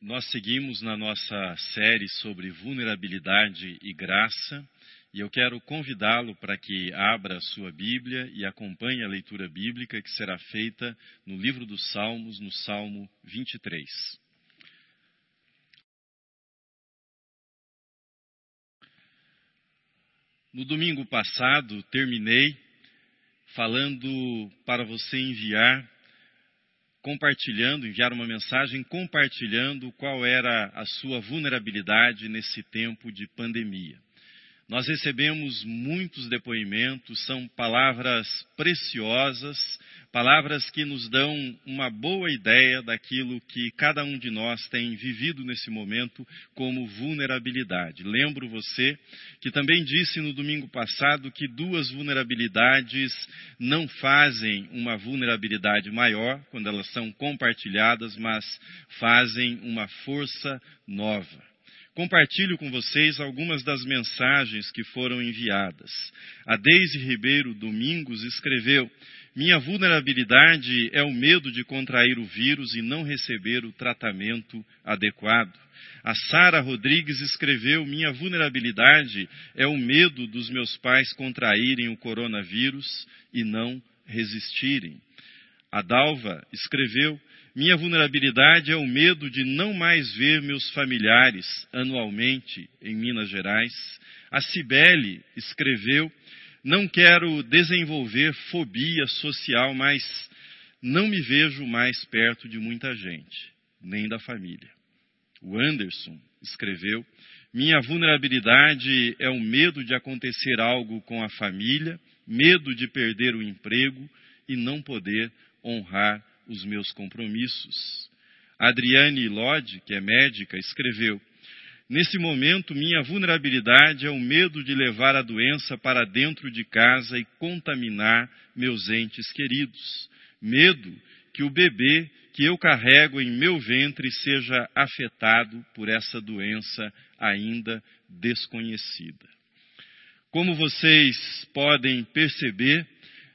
Nós seguimos na nossa série sobre vulnerabilidade e graça e eu quero convidá-lo para que abra a sua Bíblia e acompanhe a leitura bíblica que será feita no livro dos Salmos, no Salmo 23. No domingo passado, terminei falando para você enviar compartilhando, enviar uma mensagem compartilhando qual era a sua vulnerabilidade nesse tempo de pandemia. Nós recebemos muitos depoimentos, são palavras preciosas, palavras que nos dão uma boa ideia daquilo que cada um de nós tem vivido nesse momento como vulnerabilidade. Lembro você que também disse no domingo passado que duas vulnerabilidades não fazem uma vulnerabilidade maior quando elas são compartilhadas, mas fazem uma força nova compartilho com vocês algumas das mensagens que foram enviadas. A Deise Ribeiro Domingos escreveu: Minha vulnerabilidade é o medo de contrair o vírus e não receber o tratamento adequado. A Sara Rodrigues escreveu: Minha vulnerabilidade é o medo dos meus pais contraírem o coronavírus e não resistirem. A Dalva escreveu: minha vulnerabilidade é o medo de não mais ver meus familiares anualmente em Minas Gerais. A Cibele escreveu: Não quero desenvolver fobia social, mas não me vejo mais perto de muita gente, nem da família. O Anderson escreveu: Minha vulnerabilidade é o medo de acontecer algo com a família, medo de perder o emprego e não poder honrar os meus compromissos. Adriane Lodge, que é médica, escreveu: Nesse momento, minha vulnerabilidade é o medo de levar a doença para dentro de casa e contaminar meus entes queridos. Medo que o bebê que eu carrego em meu ventre seja afetado por essa doença ainda desconhecida. Como vocês podem perceber,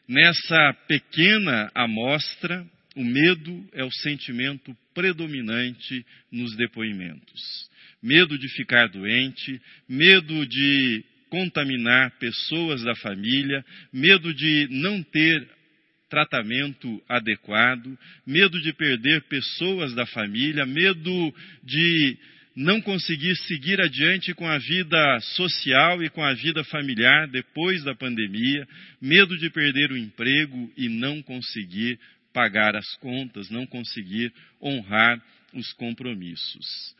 nessa pequena amostra, o medo é o sentimento predominante nos depoimentos. Medo de ficar doente, medo de contaminar pessoas da família, medo de não ter tratamento adequado, medo de perder pessoas da família, medo de não conseguir seguir adiante com a vida social e com a vida familiar depois da pandemia, medo de perder o emprego e não conseguir pagar as contas, não conseguir honrar os compromissos.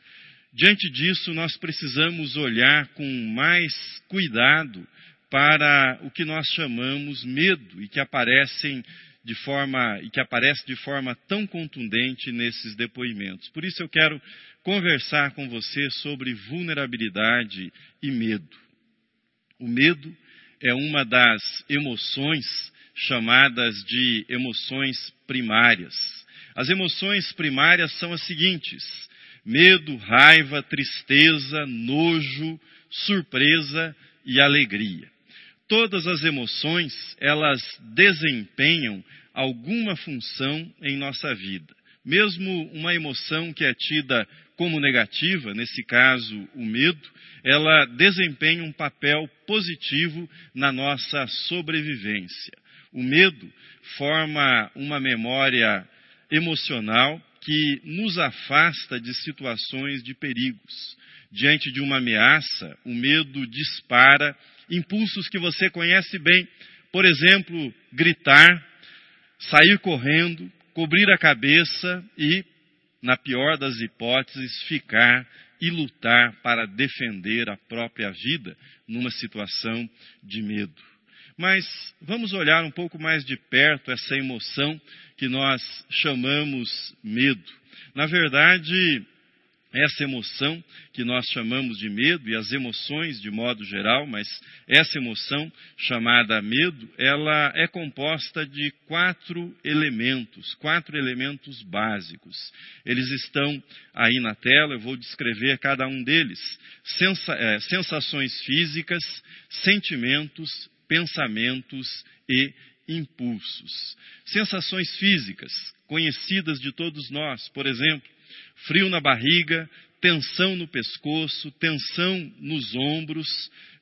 Diante disso, nós precisamos olhar com mais cuidado para o que nós chamamos medo e que aparecem de forma e que aparece de forma tão contundente nesses depoimentos. Por isso eu quero conversar com você sobre vulnerabilidade e medo. O medo é uma das emoções chamadas de emoções primárias. As emoções primárias são as seguintes: medo, raiva, tristeza, nojo, surpresa e alegria. Todas as emoções, elas desempenham alguma função em nossa vida. Mesmo uma emoção que é tida como negativa, nesse caso o medo, ela desempenha um papel positivo na nossa sobrevivência. O medo forma uma memória emocional que nos afasta de situações de perigos. Diante de uma ameaça, o medo dispara impulsos que você conhece bem. Por exemplo, gritar, sair correndo, cobrir a cabeça e, na pior das hipóteses, ficar e lutar para defender a própria vida numa situação de medo. Mas vamos olhar um pouco mais de perto essa emoção que nós chamamos medo. Na verdade, essa emoção que nós chamamos de medo e as emoções de modo geral, mas essa emoção chamada medo, ela é composta de quatro elementos, quatro elementos básicos. Eles estão aí na tela, eu vou descrever cada um deles. É, sensações físicas, sentimentos, pensamentos e impulsos. Sensações físicas, conhecidas de todos nós. Por exemplo, frio na barriga, tensão no pescoço, tensão nos ombros,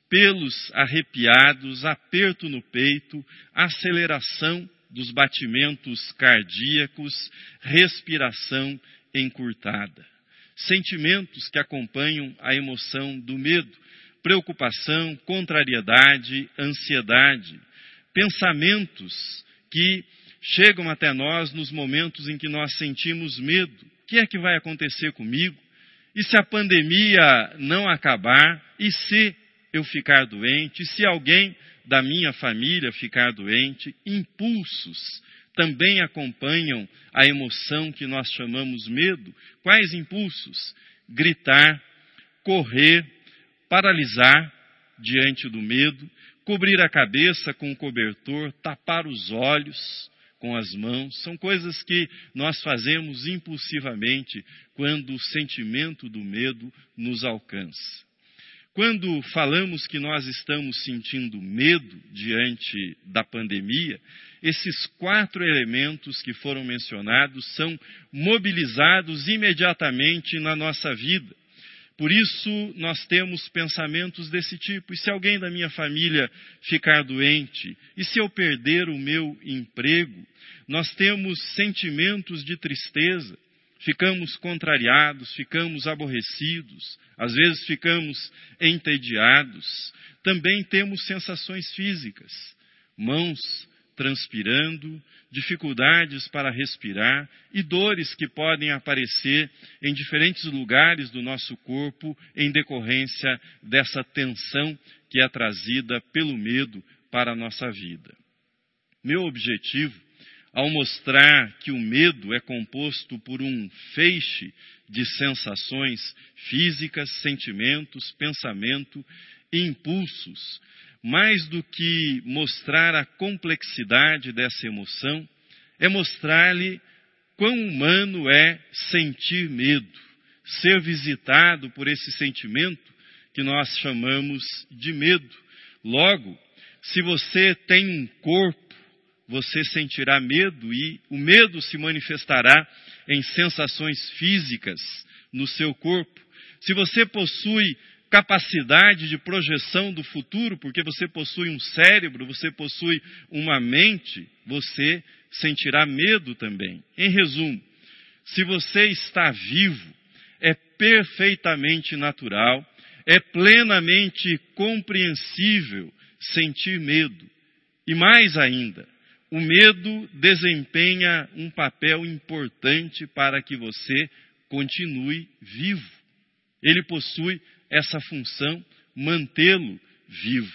pelos arrepiados, aperto no peito, aceleração dos batimentos cardíacos, respiração encurtada. Sentimentos que acompanham a emoção do medo, preocupação, contrariedade, ansiedade. Pensamentos que chegam até nós nos momentos em que nós sentimos medo. O que é que vai acontecer comigo? E se a pandemia não acabar? E se eu ficar doente? E se alguém da minha família ficar doente? Impulsos também acompanham a emoção que nós chamamos medo. Quais impulsos? Gritar, correr, paralisar diante do medo, cobrir a cabeça com o cobertor, tapar os olhos com as mãos, são coisas que nós fazemos impulsivamente quando o sentimento do medo nos alcança. Quando falamos que nós estamos sentindo medo diante da pandemia, esses quatro elementos que foram mencionados são mobilizados imediatamente na nossa vida. Por isso, nós temos pensamentos desse tipo. E se alguém da minha família ficar doente? E se eu perder o meu emprego? Nós temos sentimentos de tristeza. Ficamos contrariados, ficamos aborrecidos, às vezes ficamos entediados. Também temos sensações físicas, mãos transpirando, dificuldades para respirar e dores que podem aparecer em diferentes lugares do nosso corpo em decorrência dessa tensão que é trazida pelo medo para a nossa vida. Meu objetivo, ao mostrar que o medo é composto por um feixe de sensações físicas, sentimentos, pensamento e impulsos, mais do que mostrar a complexidade dessa emoção, é mostrar-lhe quão humano é sentir medo, ser visitado por esse sentimento que nós chamamos de medo. Logo, se você tem um corpo, você sentirá medo e o medo se manifestará em sensações físicas no seu corpo. Se você possui capacidade de projeção do futuro, porque você possui um cérebro, você possui uma mente, você sentirá medo também. Em resumo, se você está vivo, é perfeitamente natural, é plenamente compreensível sentir medo. E mais ainda, o medo desempenha um papel importante para que você continue vivo. Ele possui essa função, mantê-lo vivo.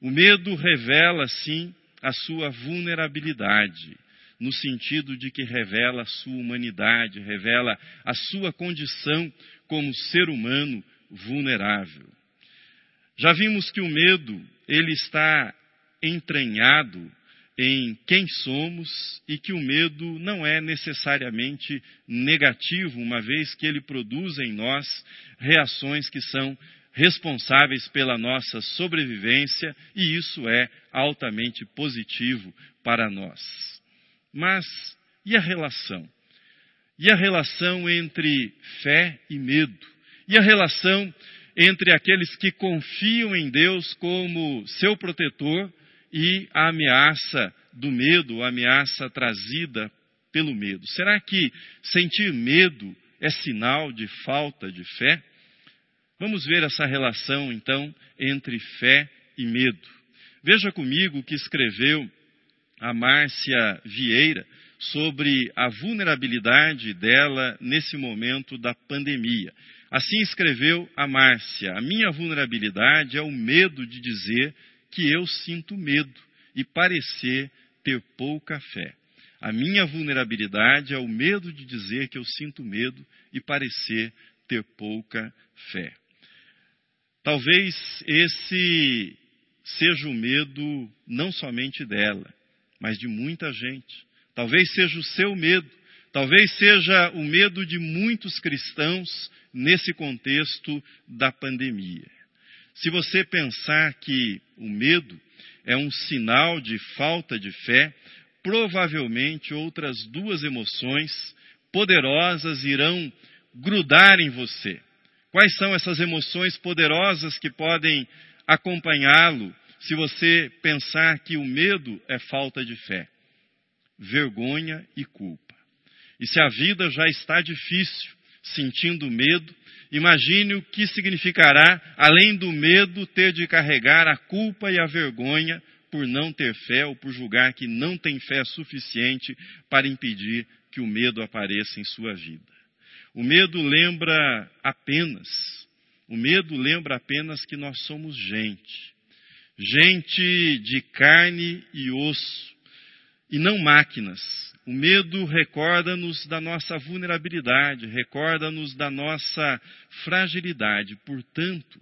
O medo revela, sim, a sua vulnerabilidade, no sentido de que revela a sua humanidade, revela a sua condição como ser humano vulnerável. Já vimos que o medo, ele está entranhado em quem somos e que o medo não é necessariamente negativo, uma vez que ele produz em nós reações que são responsáveis pela nossa sobrevivência e isso é altamente positivo para nós. Mas e a relação? E a relação entre fé e medo? E a relação entre aqueles que confiam em Deus como seu protetor e a ameaça do medo, a ameaça trazida pelo medo. Será que sentir medo é sinal de falta de fé? Vamos ver essa relação, então, entre fé e medo. Veja comigo o que escreveu a Márcia Vieira sobre a vulnerabilidade dela nesse momento da pandemia. Assim escreveu a Márcia: A minha vulnerabilidade é o medo de dizer que eu sinto medo e parecer ter pouca fé. A minha vulnerabilidade é o medo de dizer que eu sinto medo e parecer ter pouca fé. Talvez esse seja o medo não somente dela, mas de muita gente. Talvez seja o seu medo, talvez seja o medo de muitos cristãos nesse contexto da pandemia. Se você pensar que o medo é um sinal de falta de fé, provavelmente outras duas emoções poderosas irão grudar em você. Quais são essas emoções poderosas que podem acompanhá-lo se você pensar que o medo é falta de fé? Vergonha e culpa. E se a vida já está difícil, sentindo medo, imagine o que significará, além do medo, ter de carregar a culpa e a vergonha por não ter fé ou por julgar que não tem fé suficiente para impedir que o medo apareça em sua vida. O medo lembra apenas, o medo lembra apenas que nós somos gente, gente de carne e osso, e não máquinas. O medo recorda-nos da nossa vulnerabilidade, recorda-nos da nossa fragilidade. Portanto,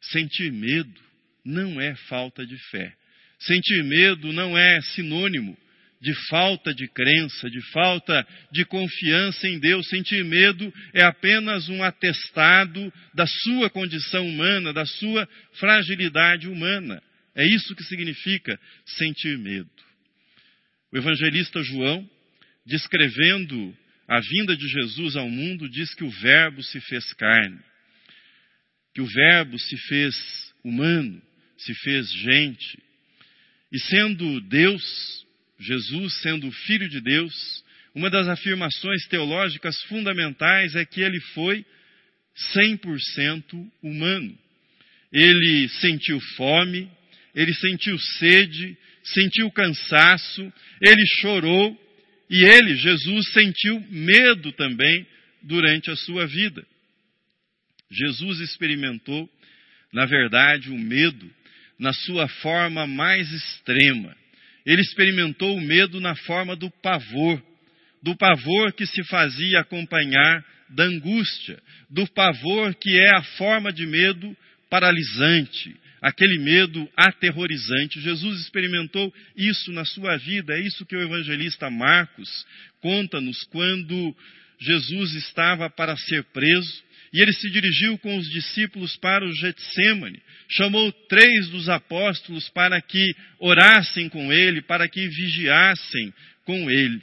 sentir medo não é falta de fé. Sentir medo não é sinônimo de falta de crença, de falta de confiança em Deus. Sentir medo é apenas um atestado da sua condição humana, da sua fragilidade humana. É isso que significa sentir medo. O evangelista João, descrevendo a vinda de Jesus ao mundo, diz que o Verbo se fez carne, que o Verbo se fez humano, se fez gente. E sendo Deus, Jesus sendo filho de Deus, uma das afirmações teológicas fundamentais é que ele foi 100% humano. Ele sentiu fome, ele sentiu sede, sentiu cansaço, ele chorou e ele, Jesus, sentiu medo também durante a sua vida. Jesus experimentou, na verdade, o medo na sua forma mais extrema. Ele experimentou o medo na forma do pavor, do pavor que se fazia acompanhar da angústia, do pavor que é a forma de medo paralisante, aquele medo aterrorizante. Jesus experimentou isso na sua vida, é isso que o evangelista Marcos conta-nos quando Jesus estava para ser preso e ele se dirigiu com os discípulos para o Getsemane. Chamou três dos apóstolos para que orassem com ele, para que vigiassem com ele.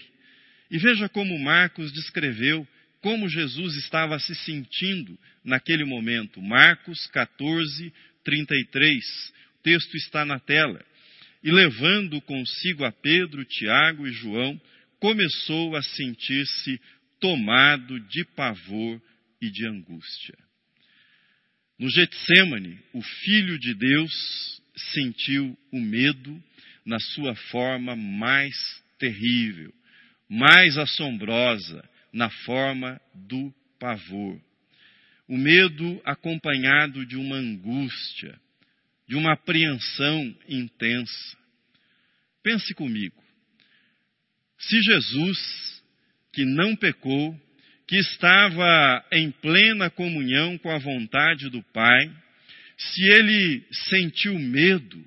E veja como Marcos descreveu como Jesus estava se sentindo naquele momento. Marcos 14, 33. O texto está na tela. E levando consigo a Pedro, Tiago e João, começou a sentir-se tomado de pavor e de angústia. No Getsemane, o Filho de Deus sentiu o medo na sua forma mais terrível, mais assombrosa, na forma do pavor. O medo acompanhado de uma angústia, de uma apreensão intensa. Pense comigo. Se Jesus, que não pecou, que estava em plena comunhão com a vontade do Pai, se ele sentiu medo,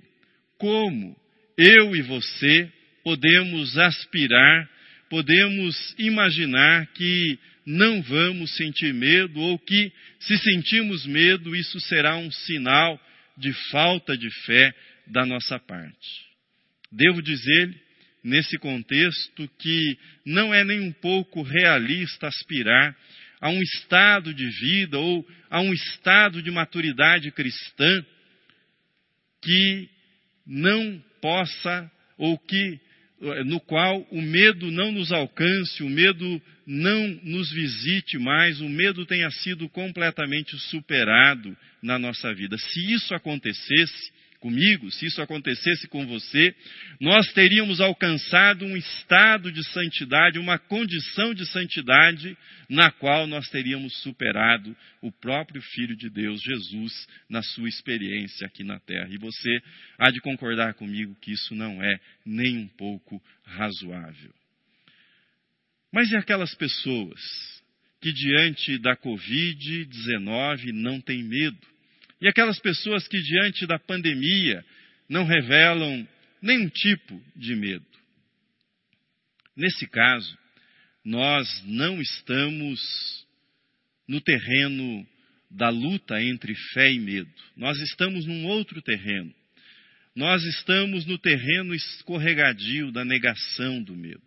como eu e você podemos aspirar, podemos imaginar que não vamos sentir medo ou que, se sentimos medo, isso será um sinal de falta de fé da nossa parte. Devo dizer-lhe nesse contexto que não é nem um pouco realista aspirar a um estado de vida ou a um estado de maturidade cristã que não possa ou que no qual o medo não nos alcance, o medo não nos visite mais, o medo tenha sido completamente superado na nossa vida. Se isso acontecesse, comigo, se isso acontecesse com você, nós teríamos alcançado um estado de santidade, uma condição de santidade, na qual nós teríamos superado o próprio Filho de Deus, Jesus, na sua experiência aqui na terra. E você há de concordar comigo que isso não é nem um pouco razoável. Mas e aquelas pessoas que diante da Covid-19 não têm medo? E aquelas pessoas que, diante da pandemia, não revelam nenhum tipo de medo. Nesse caso, nós não estamos no terreno da luta entre fé e medo. Nós estamos num outro terreno. nós estamos no terreno escorregadio da negação do medo.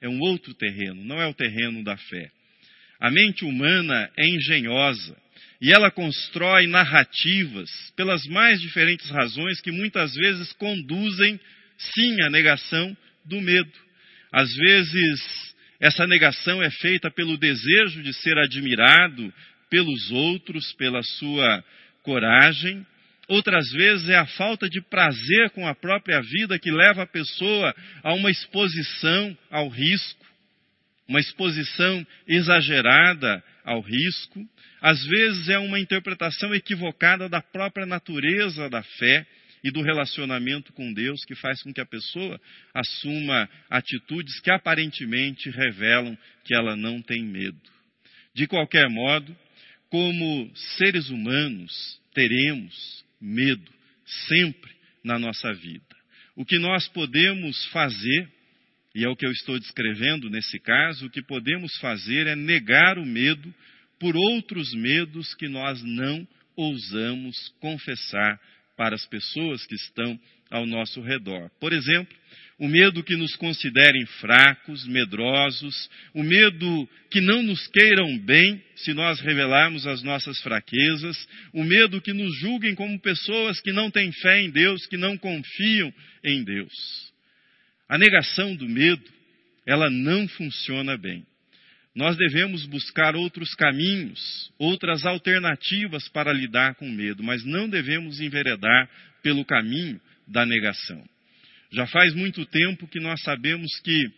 É um outro terreno, não é o terreno da fé. A mente humana é engenhosa e ela constrói narrativas pelas mais diferentes razões que muitas vezes conduzem, sim, à negação do medo. Às vezes, essa negação é feita pelo desejo de ser admirado pelos outros, pela sua coragem. Outras vezes é a falta de prazer com a própria vida que leva a pessoa a uma exposição ao risco, uma exposição exagerada ao risco. Às vezes é uma interpretação equivocada da própria natureza da fé e do relacionamento com Deus que faz com que a pessoa assuma atitudes que aparentemente revelam que ela não tem medo. De qualquer modo, como seres humanos, teremos medo sempre na nossa vida. O que nós podemos fazer, e é o que eu estou descrevendo nesse caso, o que podemos fazer é negar o medo por outros medos que nós não ousamos confessar para as pessoas que estão ao nosso redor. Por exemplo, o medo que nos considerem fracos, medrosos, o medo que não nos queiram bem se nós revelarmos as nossas fraquezas, o medo que nos julguem como pessoas que não têm fé em Deus, que não confiam em Deus. A negação do medo, ela não funciona bem. Nós devemos buscar outros caminhos, outras alternativas para lidar com o medo, mas não devemos enveredar pelo caminho da negação. Já faz muito tempo que nós sabemos que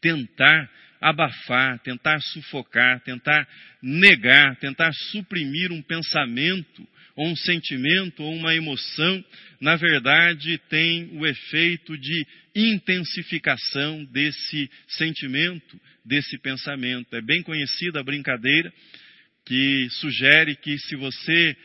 tentar abafar, tentar sufocar, tentar negar, tentar suprimir um pensamento, ou um sentimento, ou uma emoção, na verdade tem o efeito de intensificação desse sentimento, desse pensamento. É bem conhecida a brincadeira que sugere que se você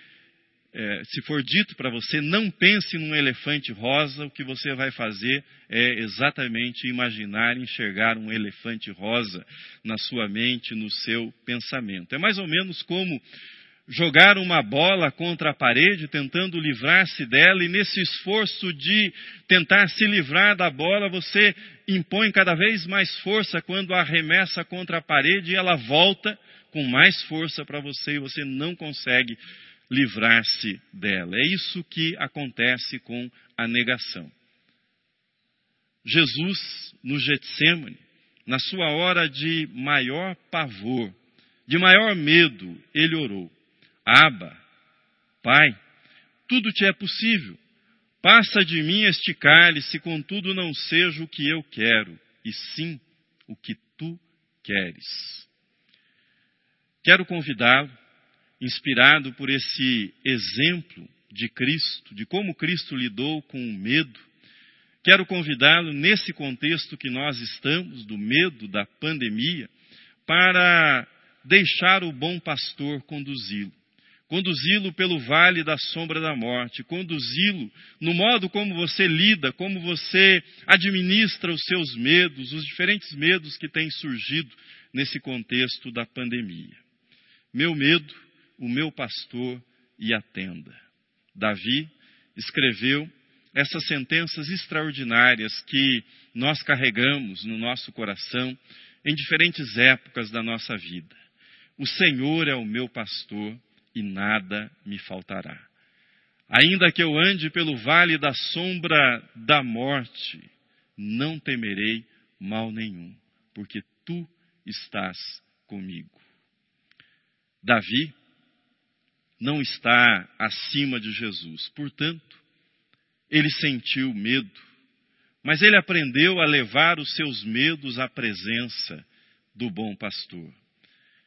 é, se for dito para você, não pense num elefante rosa, o que você vai fazer é exatamente imaginar, enxergar um elefante rosa na sua mente, no seu pensamento. É mais ou menos como jogar uma bola contra a parede, tentando livrar-se dela, e nesse esforço de tentar se livrar da bola, você impõe cada vez mais força quando arremessa contra a parede e ela volta com mais força para você e você não consegue livrar-se dela. É isso que acontece com a negação. Jesus, no Getsemane, na sua hora de maior pavor, de maior medo, ele orou: Aba, Pai, tudo te é possível. Passa de mim este cálice, contudo não seja o que eu quero, e sim o que tu queres. Quero convidá-lo inspirado por esse exemplo de Cristo, de como Cristo lidou com o medo, quero convidá-lo, nesse contexto que nós estamos, do medo da pandemia, para deixar o bom pastor conduzi-lo. Conduzi-lo pelo vale da sombra da morte, conduzi-lo no modo como você lida, como você administra os seus medos, os diferentes medos que têm surgido nesse contexto da pandemia. Meu medo o meu pastor e a tenda. Davi escreveu essas sentenças extraordinárias que nós carregamos no nosso coração em diferentes épocas da nossa vida. O Senhor é o meu pastor e nada me faltará. Ainda que eu ande pelo vale da sombra da morte, não temerei mal nenhum, porque tu estás comigo. Davi não está acima de Jesus. Portanto, ele sentiu medo, mas ele aprendeu a levar os seus medos à presença do bom pastor.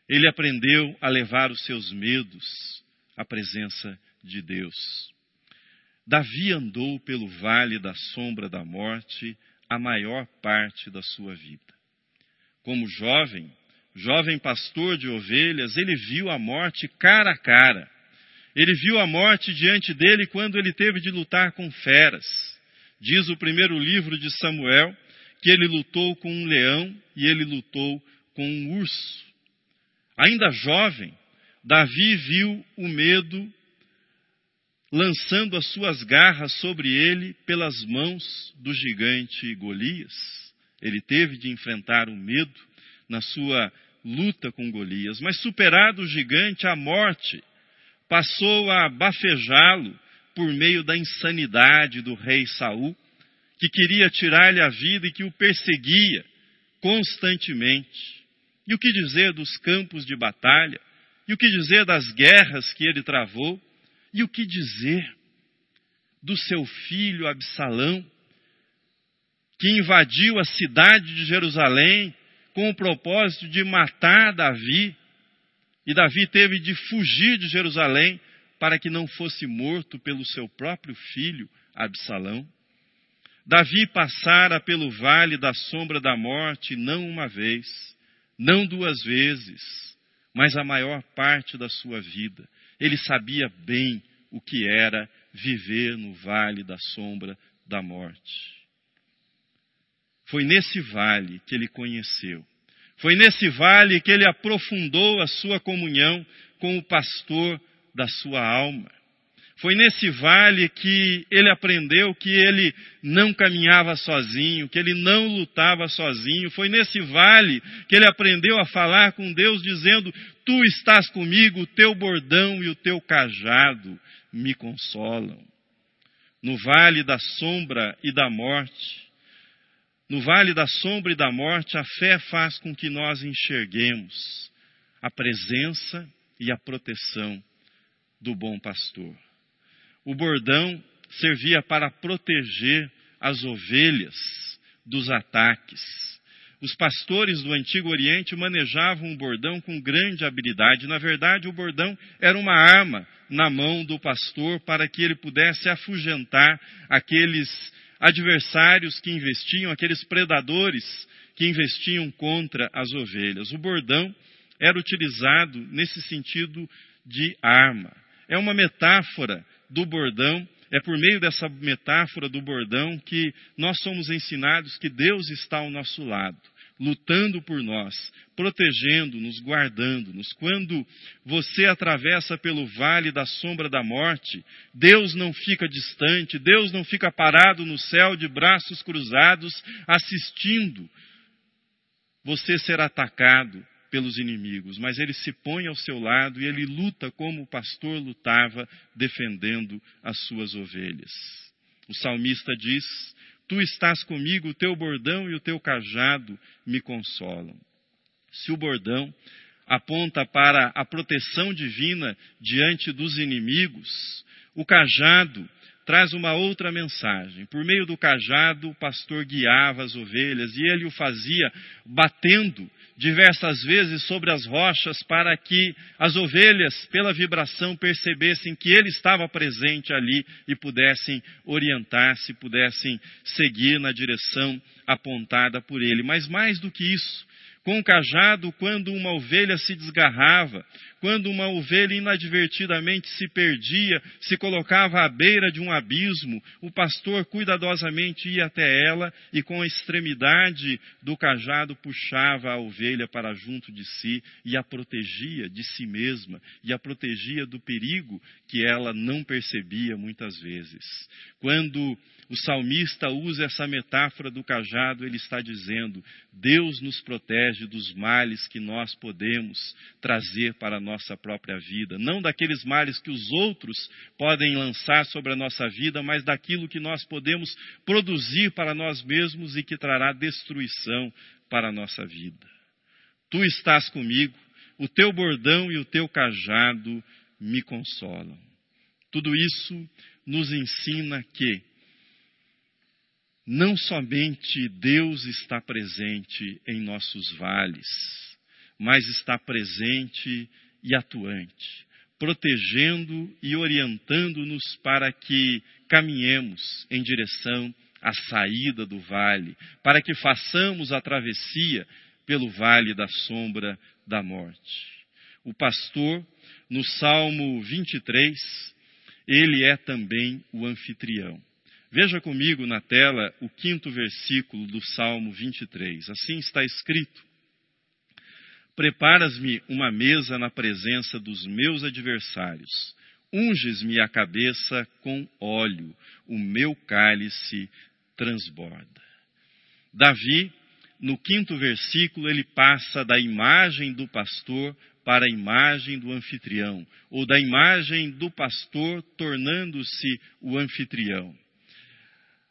Ele aprendeu a levar os seus medos à presença de Deus. Davi andou pelo vale da sombra da morte a maior parte da sua vida. Como jovem, jovem pastor de ovelhas, ele viu a morte cara a cara ele viu a morte diante dele quando ele teve de lutar com feras. Diz o primeiro livro de Samuel que ele lutou com um leão e ele lutou com um urso. Ainda jovem, Davi viu o medo lançando as suas garras sobre ele pelas mãos do gigante Golias. Ele teve de enfrentar o medo na sua luta com Golias, mas superado o gigante, a morte passou a bafejá-lo por meio da insanidade do rei Saul, que queria tirar-lhe a vida e que o perseguia constantemente. E o que dizer dos campos de batalha? E o que dizer das guerras que ele travou? E o que dizer do seu filho Absalão, que invadiu a cidade de Jerusalém com o propósito de matar Davi? E Davi teve de fugir de Jerusalém para que não fosse morto pelo seu próprio filho Absalão. Davi passara pelo vale da sombra da morte não uma vez, não duas vezes, mas a maior parte da sua vida. Ele sabia bem o que era viver no vale da sombra da morte. Foi nesse vale que ele conheceu. Foi nesse vale que ele aprofundou a sua comunhão com o pastor da sua alma. Foi nesse vale que ele aprendeu que ele não caminhava sozinho, que ele não lutava sozinho. Foi nesse vale que ele aprendeu a falar com Deus, dizendo: Tu estás comigo, o teu bordão e o teu cajado me consolam. No vale da sombra e da morte, no vale da sombra e da morte, a fé faz com que nós enxerguemos a presença e a proteção do bom pastor. O bordão servia para proteger as ovelhas dos ataques. Os pastores do Antigo Oriente manejavam o bordão com grande habilidade. Na verdade, o bordão era uma arma na mão do pastor para que ele pudesse afugentar aqueles adversários que investiam, aqueles predadores que investiam contra as ovelhas. O bordão era utilizado nesse sentido de arma. É uma metáfora do bordão, é por meio dessa metáfora do bordão que nós somos ensinados que Deus está ao nosso lado, lutando por nós, protegendo-nos, guardando-nos. Quando você atravessa pelo vale da sombra da morte, Deus não fica distante, Deus não fica parado no céu de braços cruzados, assistindo você ser atacado pelos inimigos, mas ele se põe ao seu lado e ele luta como o pastor lutava, defendendo as suas ovelhas. O salmista diz: Tu estás comigo, o teu bordão e o teu cajado me consolam. Se o bordão aponta para a proteção divina diante dos inimigos, o cajado traz uma outra mensagem. Por meio do cajado, o pastor guiava as ovelhas e ele o fazia batendo diversas vezes sobre as rochas para que as ovelhas, pela vibração, percebessem que ele estava presente ali e pudessem orientar-se, pudessem seguir na direção apontada por ele. Mas mais do que isso, com o cajado quando uma ovelha se desgarrava, quando uma ovelha inadvertidamente se perdia, se colocava à beira de um abismo, o pastor cuidadosamente ia até ela e com a extremidade do cajado puxava a ovelha para junto de si e a protegia de si mesma e a protegia do perigo que ela não percebia muitas vezes. Quando o salmista usa essa metáfora do cajado, ele está dizendo: Deus nos protege dos males que nós podemos trazer para a nossa própria vida. Não daqueles males que os outros podem lançar sobre a nossa vida, mas daquilo que nós podemos produzir para nós mesmos e que trará destruição para a nossa vida. Tu estás comigo, o teu bordão e o teu cajado me consolam. Tudo isso nos ensina que não somente Deus está presente em nossos vales, mas está presente e atuante, protegendo e orientando-nos para que caminhemos em direção à saída do vale, para que façamos a travessia pelo vale da sombra da morte. O pastor, no Salmo 23, ele é também o anfitrião. Veja comigo na tela o quinto versículo do Salmo 23. Assim está escrito: Preparas-me uma mesa na presença dos meus adversários, unges-me a cabeça com óleo, o meu cálice transborda. Davi, no quinto versículo, ele passa da imagem do pastor para a imagem do anfitrião, ou da imagem do pastor tornando-se o anfitrião.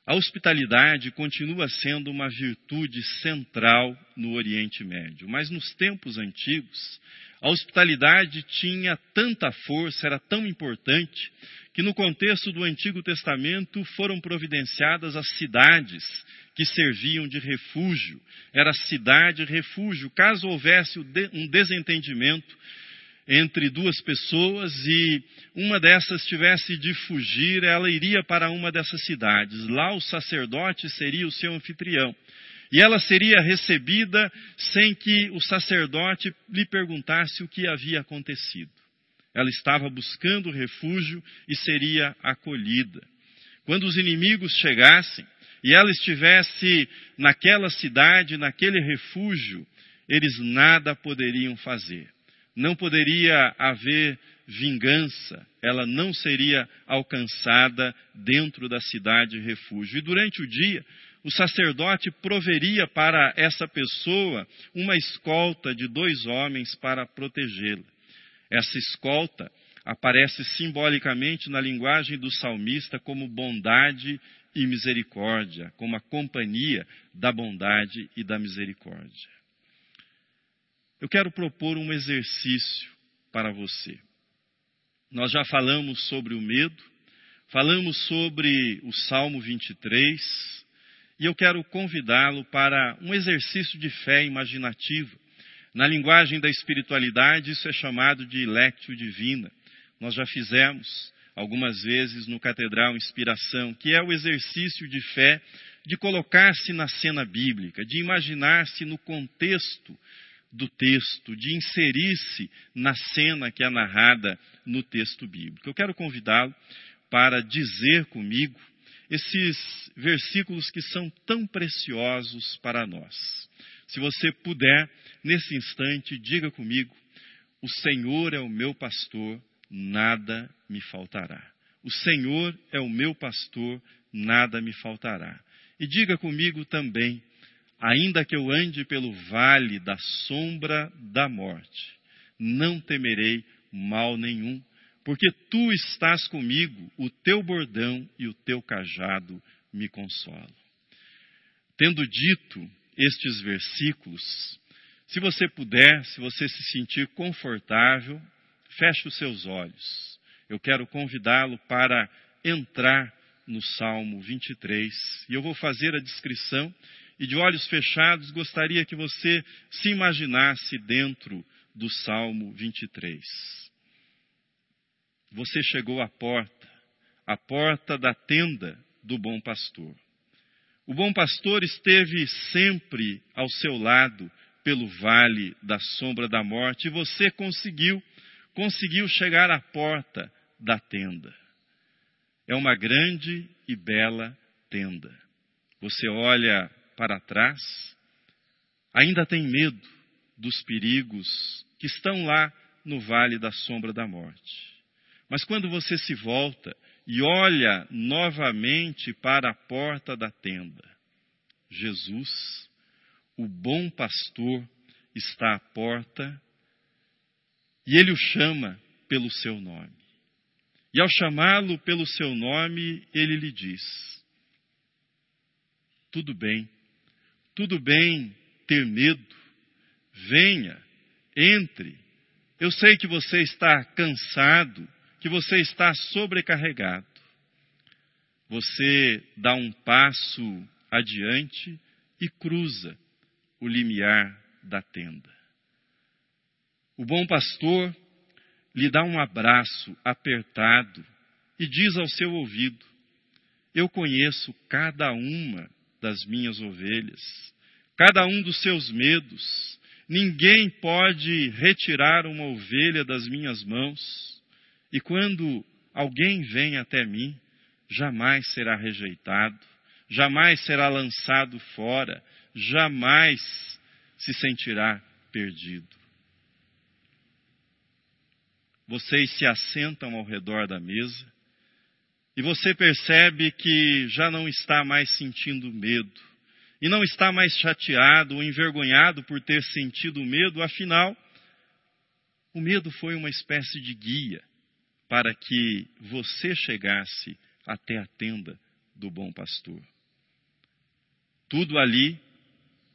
A hospitalidade continua sendo uma virtude central no Oriente Médio, mas nos tempos antigos, a hospitalidade tinha tanta força, era tão importante, que no contexto do Antigo Testamento foram providenciadas as cidades que serviam de refúgio. Era cidade refúgio. Caso houvesse um desentendimento entre duas pessoas e uma dessas tivesse de fugir, ela iria para uma dessas cidades. Lá o sacerdote seria o seu anfitrião. E ela seria recebida sem que o sacerdote lhe perguntasse o que havia acontecido. Ela estava buscando refúgio e seria acolhida. Quando os inimigos chegassem e ela estivesse naquela cidade, naquele refúgio, eles nada poderiam fazer. Não poderia haver vingança, ela não seria alcançada dentro da cidade refúgio. E durante o dia, o sacerdote proveria para essa pessoa uma escolta de dois homens para protegê-la. Essa escolta aparece simbolicamente na linguagem do salmista como bondade e misericórdia, como a companhia da bondade e da misericórdia. Eu quero propor um exercício para você. Nós já falamos sobre o medo, falamos sobre o Salmo 23, e eu quero convidá-lo para um exercício de fé imaginativa. Na linguagem da espiritualidade, isso é chamado de lectio divina. Nós já fizemos algumas vezes no Catedral Inspiração, que é o exercício de fé de colocar-se na cena bíblica, de imaginar-se no contexto do texto, de inserir-se na cena que é narrada no texto bíblico. Eu quero convidá-lo para dizer comigo esses versículos que são tão preciosos para nós. Se você puder, nesse instante, diga comigo: O Senhor é o meu pastor, nada me faltará. O Senhor é o meu pastor, nada me faltará. E diga comigo também: Ainda que eu ande pelo vale da sombra da morte, não temerei mal nenhum, porque tu estás comigo, o teu bordão e o teu cajado me consolam. Tendo dito estes versículos, se você puder, se você se sentir confortável, feche os seus olhos. Eu quero convidá-lo para entrar no Salmo 23 e eu vou fazer a descrição e de olhos fechados gostaria que você se imaginasse dentro do Salmo 23 você chegou à porta, à porta da tenda do bom pastor. O bom pastor esteve sempre ao seu lado pelo vale da sombra da morte e você conseguiu, conseguiu chegar à porta da tenda. É uma grande e bela tenda. Você olha para trás, ainda tem medo dos perigos que estão lá no vale da sombra da morte. Mas quando você se volta e olha novamente para a porta da tenda, Jesus, o bom pastor, está à porta e ele o chama pelo seu nome. E ao chamá-lo pelo seu nome, ele lhe diz: Tudo bem, tudo bem ter medo, venha, entre. Eu sei que você está cansado, que você está sobrecarregado. Você dá um passo adiante e cruza o limiar da tenda. O bom pastor lhe dá um abraço apertado e diz ao seu ouvido: Eu conheço cada uma das minhas ovelhas, cada um dos seus medos. Ninguém pode retirar uma ovelha das minhas mãos. E quando alguém vem até mim, jamais será rejeitado, jamais será lançado fora, jamais se sentirá perdido. vocês se assentam ao redor da mesa e você percebe que já não está mais sentindo medo e não está mais chateado ou envergonhado por ter sentido medo, afinal, o medo foi uma espécie de guia para que você chegasse até a tenda do bom pastor. Tudo ali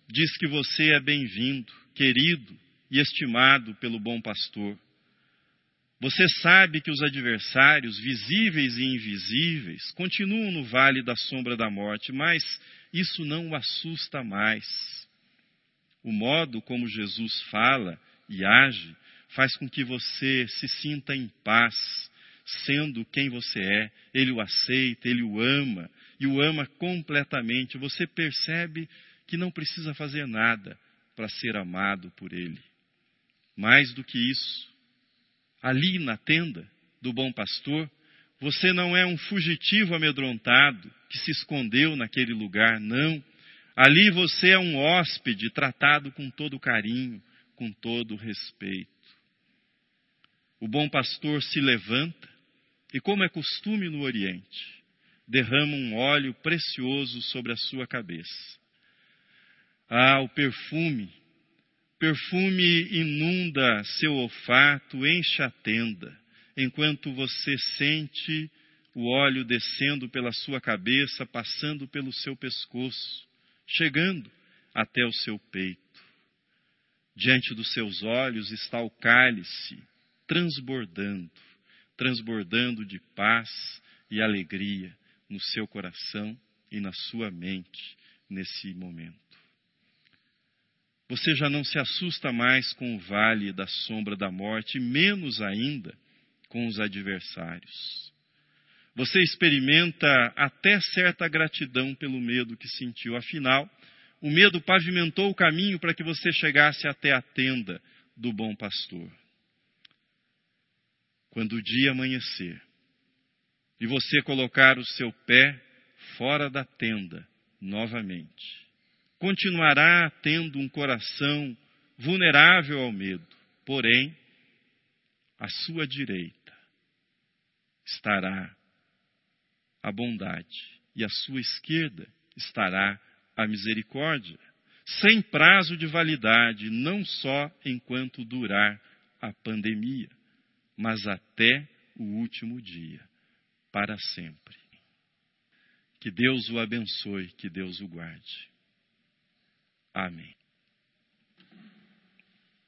diz que você é bem-vindo, querido e estimado pelo bom pastor. Você sabe que os adversários, visíveis e invisíveis, continuam no vale da sombra da morte, mas isso não o assusta mais. O modo como Jesus fala e age faz com que você se sinta em paz, sendo quem você é. Ele o aceita, ele o ama e o ama completamente. Você percebe que não precisa fazer nada para ser amado por ele. Mais do que isso, ali na tenda do bom pastor, você não é um fugitivo amedrontado que se escondeu naquele lugar, não. Ali você é um hóspede tratado com todo carinho, com todo respeito. O bom pastor se levanta e, como é costume no Oriente, derrama um óleo precioso sobre a sua cabeça. Ah, o perfume Perfume inunda seu olfato, enche a tenda, enquanto você sente o óleo descendo pela sua cabeça, passando pelo seu pescoço, chegando até o seu peito. Diante dos seus olhos está o cálice, transbordando, transbordando de paz e alegria no seu coração e na sua mente nesse momento. Você já não se assusta mais com o vale da sombra da morte, menos ainda com os adversários. Você experimenta até certa gratidão pelo medo que sentiu. Afinal, o medo pavimentou o caminho para que você chegasse até a tenda do bom pastor. Quando o dia amanhecer e você colocar o seu pé fora da tenda novamente, continuará tendo um coração vulnerável ao medo, porém, à sua direita estará a bondade e à sua esquerda estará a misericórdia, sem prazo de validade, não só enquanto durar a pandemia, mas até o último dia, para sempre. Que Deus o abençoe, que Deus o guarde. Amém.